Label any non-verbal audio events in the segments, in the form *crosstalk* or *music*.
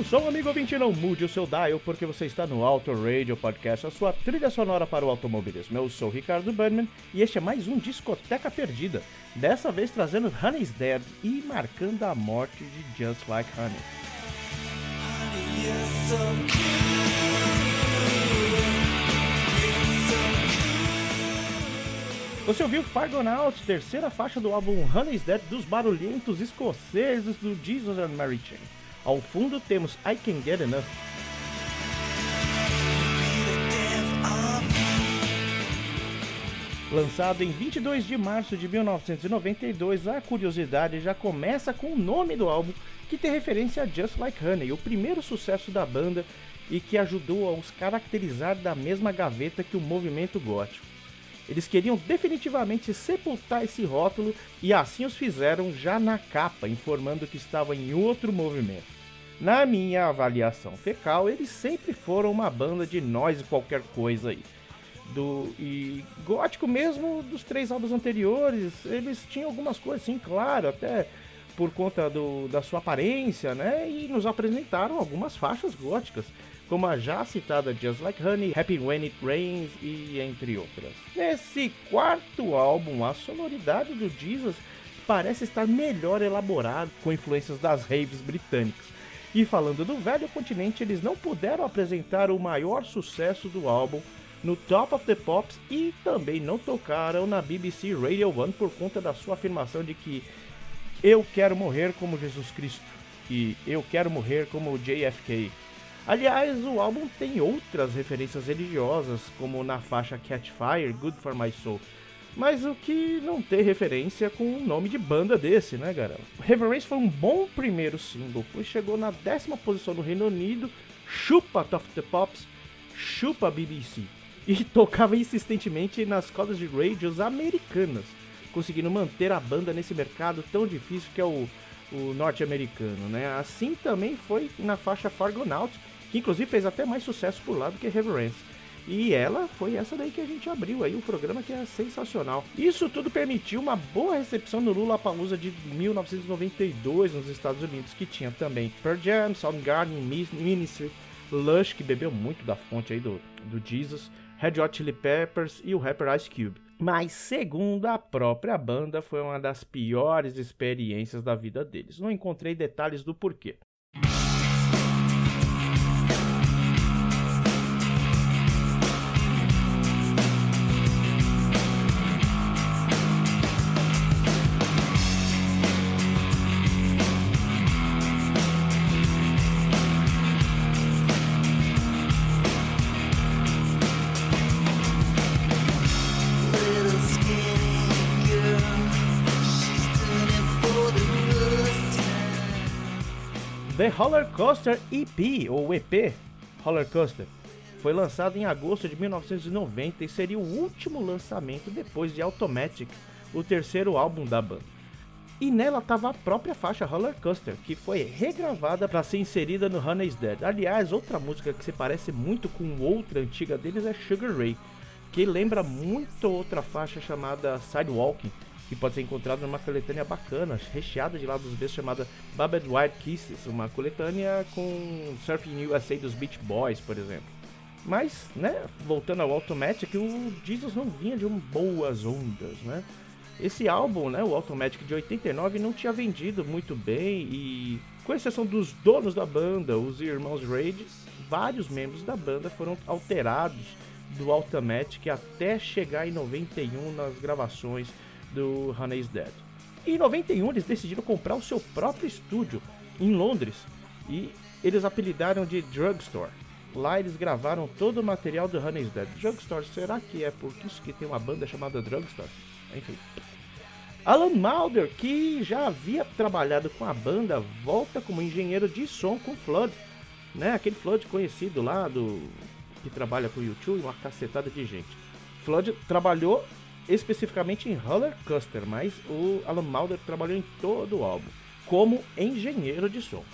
O som, amigo ouvinte, não mude o seu dial, porque você está no Auto Radio Podcast, a sua trilha sonora para o automobilismo. Eu sou Ricardo Burnman e este é mais um Discoteca Perdida, dessa vez trazendo Honey's Dead e marcando a morte de Just Like Honey. Você ouviu Fargonaut, terceira faixa do álbum Honey's Dead dos barulhentos escoceses do Jesus and Mary Chain. Ao fundo temos I Can Get Enough. Lançado em 22 de março de 1992, a curiosidade já começa com o nome do álbum, que tem referência a Just Like Honey, o primeiro sucesso da banda e que ajudou a os caracterizar da mesma gaveta que o movimento gótico. Eles queriam definitivamente sepultar esse rótulo e assim os fizeram já na capa, informando que estavam em outro movimento. Na minha avaliação fecal, eles sempre foram uma banda de nós e qualquer coisa aí. Do, e gótico mesmo dos três álbuns anteriores, eles tinham algumas coisas assim, claro, até por conta do, da sua aparência, né? E nos apresentaram algumas faixas góticas como a já citada Just Like Honey, Happy When It Rains e entre outras. Nesse quarto álbum, a sonoridade do Jesus parece estar melhor elaborada com influências das raves britânicas. E falando do velho continente, eles não puderam apresentar o maior sucesso do álbum no Top of the Pops e também não tocaram na BBC Radio 1 por conta da sua afirmação de que eu quero morrer como Jesus Cristo e eu quero morrer como JFK. Aliás, o álbum tem outras referências religiosas, como na faixa Catch Fire, Good for My Soul. Mas o que não ter referência com um nome de banda desse, né, galera? Reverence foi um bom primeiro single, pois chegou na décima posição no Reino Unido, chupa Top the Pops, chupa BBC, e *laughs* tocava insistentemente nas codas de radios americanas, conseguindo manter a banda nesse mercado tão difícil que é o, o norte-americano, né? Assim também foi na faixa Fargonaut, que inclusive fez até mais sucesso por lá do que Reverence. E ela foi essa daí que a gente abriu aí o programa que é sensacional. Isso tudo permitiu uma boa recepção no Lula Palusa de 1992 nos Estados Unidos, que tinha também Pearl Jam, Soundgarden, Ministry, Lush, que bebeu muito da fonte aí do, do Jesus, Red Hot Chili Peppers e o rapper Ice Cube. Mas, segundo a própria banda, foi uma das piores experiências da vida deles. Não encontrei detalhes do porquê. Roller Coaster EP, ou EP, Roller Coaster, foi lançado em agosto de 1990 e seria o último lançamento depois de Automatic, o terceiro álbum da banda. E nela estava a própria faixa Roller Coaster, que foi regravada para ser inserida no Honey's Dead. Aliás, outra música que se parece muito com outra antiga deles é Sugar Ray, que lembra muito outra faixa chamada Sidewalking, que pode ser encontrado numa coletânea bacana, recheada de lados B chamada Babed White Kisses, uma coletânea com Surfing USA dos Beach Boys, por exemplo. Mas, né, voltando ao Automatic, o Jesus não vinha de um boas ondas, né? Esse álbum, né, o Automatic de 89, não tinha vendido muito bem e, com exceção dos donos da banda, os irmãos Raid, vários membros da banda foram alterados do Automatic até chegar em 91 nas gravações do Honey's Dead. E em 91 eles decidiram comprar o seu próprio estúdio em Londres e eles apelidaram de Drugstore. Lá eles gravaram todo o material do Honey's Dead. Drugstore, será que é por isso que tem uma banda chamada Drugstore? Enfim. Alan Mulder, que já havia trabalhado com a banda, volta como engenheiro de som com Flood. Né? Aquele Flood conhecido lá do que trabalha com o YouTube e uma cacetada de gente. Flood trabalhou especificamente em Roller Coaster, mas o Alan Mulder trabalhou em todo o álbum como engenheiro de som.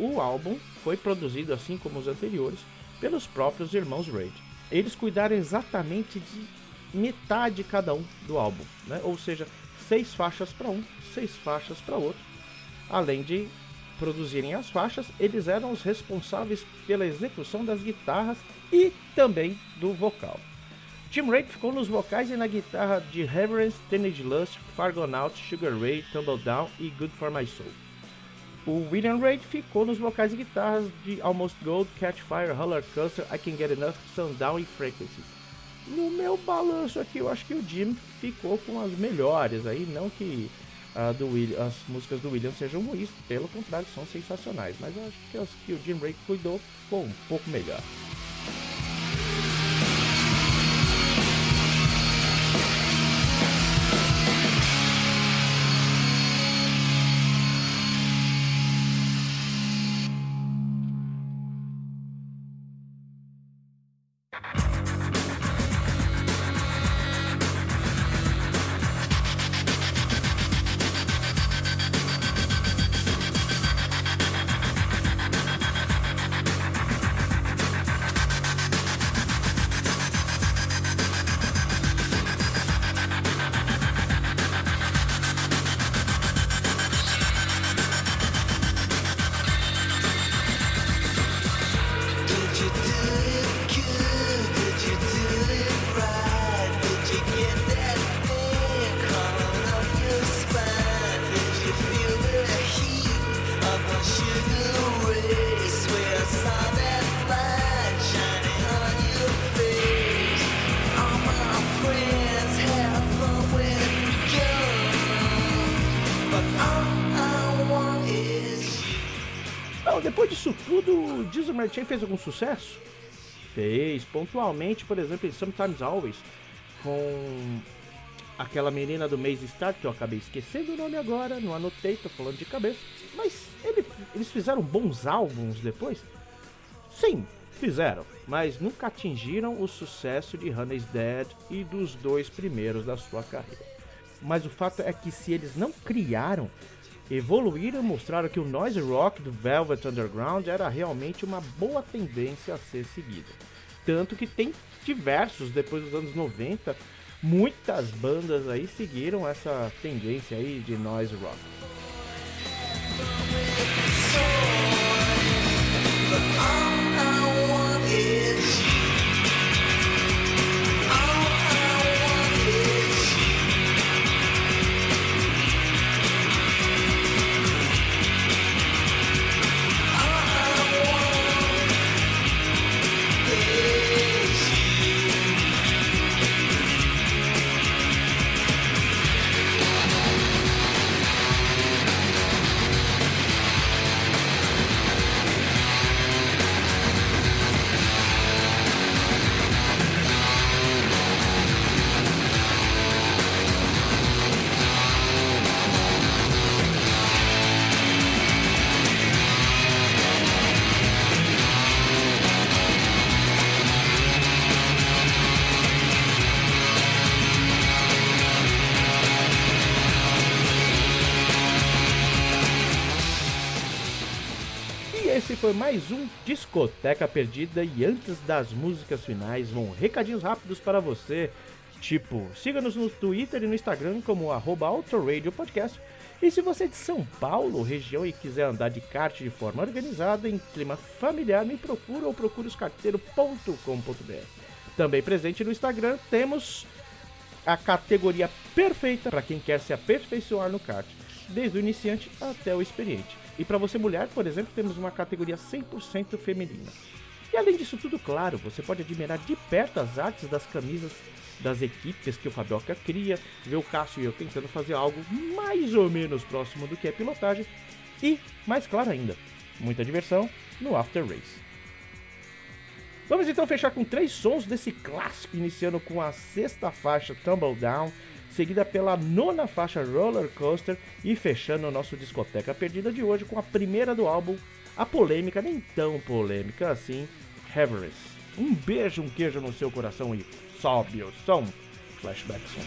O álbum foi produzido, assim como os anteriores, pelos próprios irmãos Raid. Eles cuidaram exatamente de metade cada um do álbum, né? ou seja, seis faixas para um, seis faixas para outro. Além de produzirem as faixas, eles eram os responsáveis pela execução das guitarras e também do vocal. Jim Reid ficou nos vocais e na guitarra de Reverence, Teenage Lust, Fargonaut, Sugar Ray, Tumble Down e Good For My Soul. O William Reid ficou nos vocais e guitarras de Almost Gold, Catch Fire, Roller Coaster, I Can Get Enough, Sundown e Frequency. No meu balanço aqui, eu acho que o Jim ficou com as melhores aí, não que uh, do William, as músicas do William sejam ruins, pelo contrário, são sensacionais, mas eu acho que as que o Jim Reid cuidou ficou um pouco melhor. Martin fez algum sucesso? Fez, pontualmente, por exemplo, em Sometimes Always, com aquela menina do Maze Star, que eu acabei esquecendo o nome agora, não anotei, tô falando de cabeça. Mas ele, eles fizeram bons álbuns depois? Sim, fizeram, mas nunca atingiram o sucesso de Honey's Dead e dos dois primeiros da sua carreira. Mas o fato é que se eles não criaram, evoluíram e mostraram que o noise rock do Velvet Underground era realmente uma boa tendência a ser seguida. Tanto que tem diversos depois dos anos 90 muitas bandas aí seguiram essa tendência aí de noise rock. Foi mais um Discoteca Perdida e antes das músicas finais, vão recadinhos rápidos para você. Tipo, siga-nos no Twitter e no Instagram como arroba Podcast. E se você é de São Paulo, região, e quiser andar de kart de forma organizada, em clima familiar, me procura ou procure oscarteiro.com.br. Também presente no Instagram temos a categoria perfeita para quem quer se aperfeiçoar no kart, desde o iniciante até o experiente. E para você mulher, por exemplo, temos uma categoria 100% feminina. E além disso tudo, claro, você pode admirar de perto as artes das camisas das equipes que o Fabioca cria, ver o Cássio e eu tentando fazer algo mais ou menos próximo do que é pilotagem. E, mais claro ainda, muita diversão no After Race. Vamos então fechar com três sons desse clássico, iniciando com a sexta faixa Tumble Down seguida pela nona faixa Roller Coaster e fechando o nosso discoteca perdida de hoje com a primeira do álbum, a polêmica, nem tão polêmica assim, Everest. Um beijo, um queijo no seu coração e sobe o som. Flashback Song.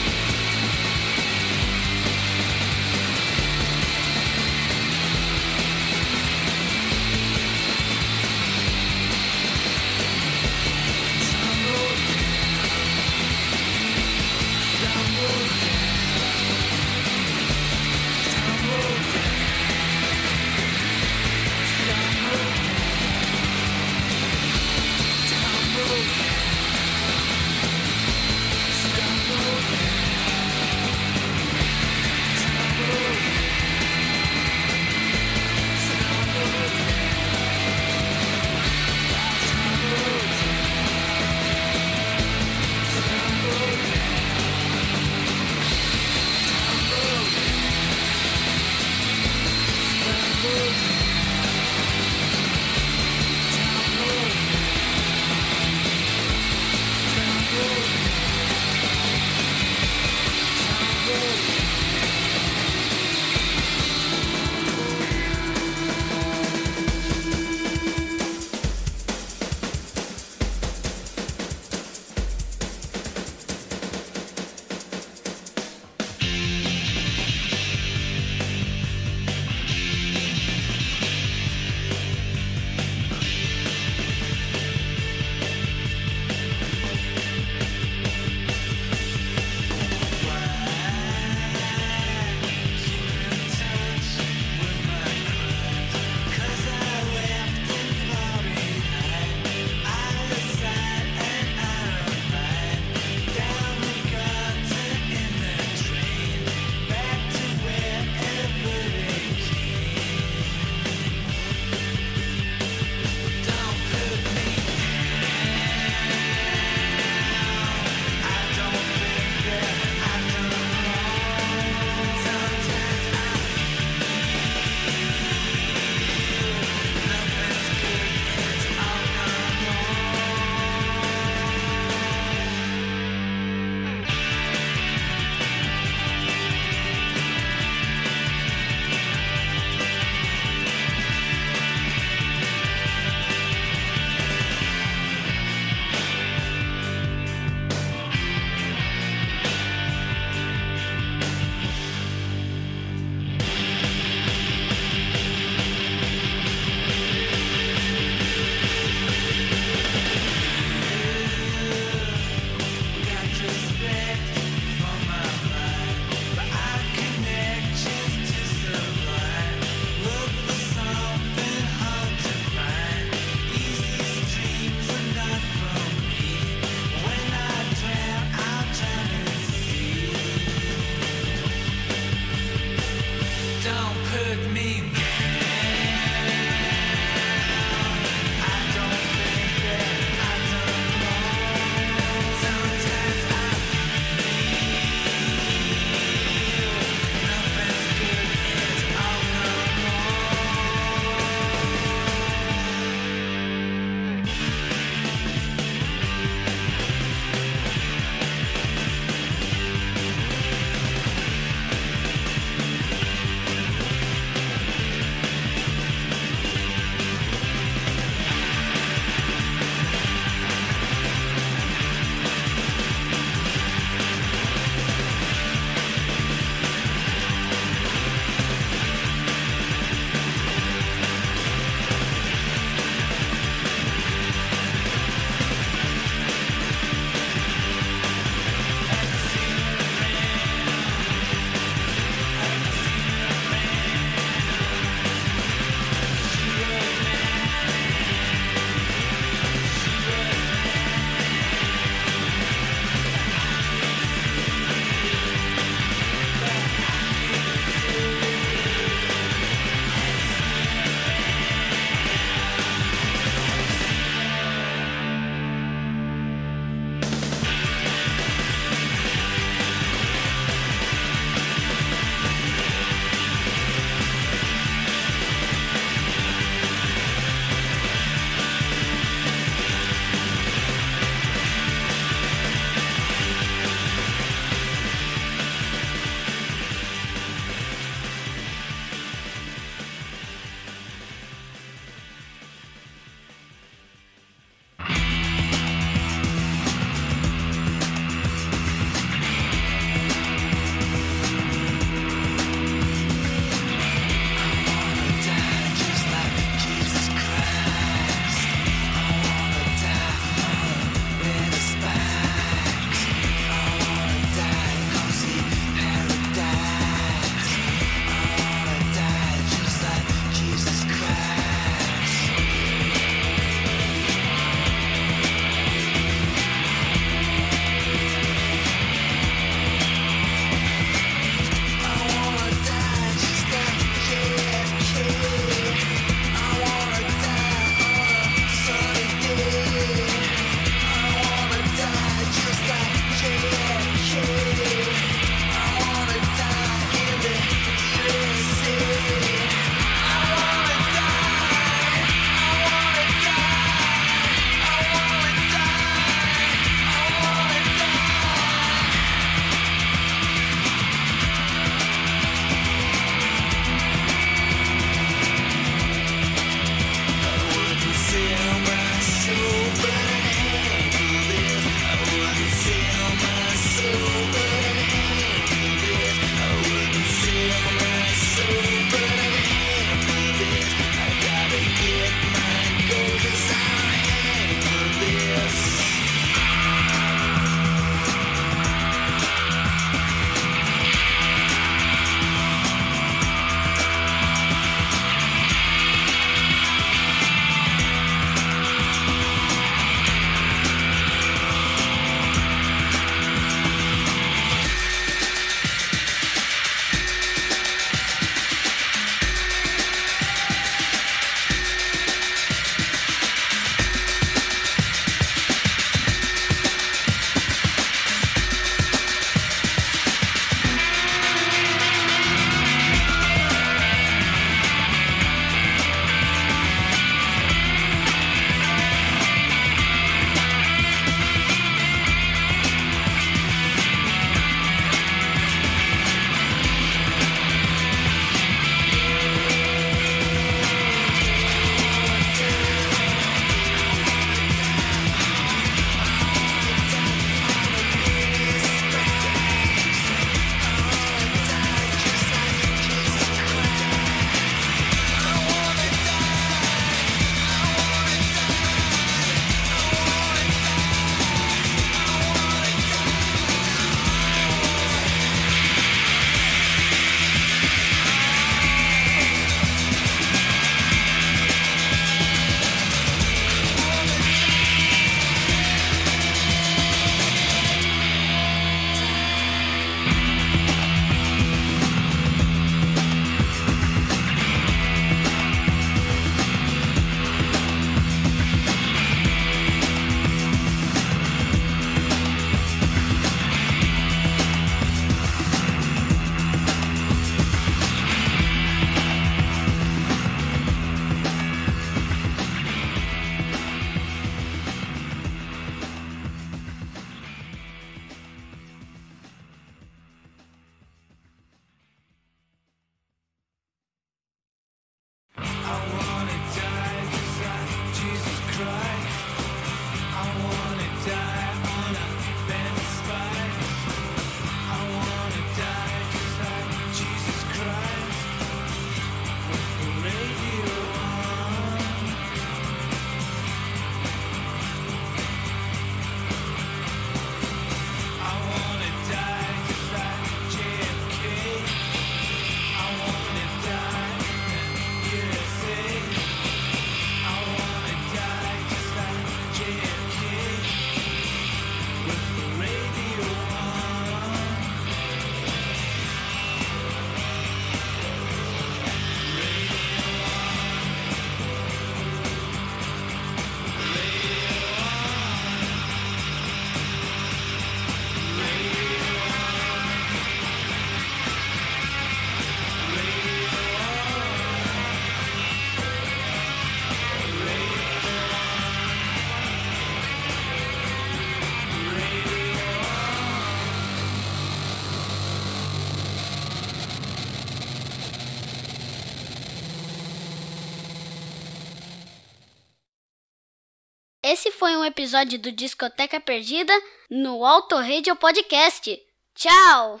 Foi um episódio do Discoteca Perdida no Auto Radio Podcast. Tchau!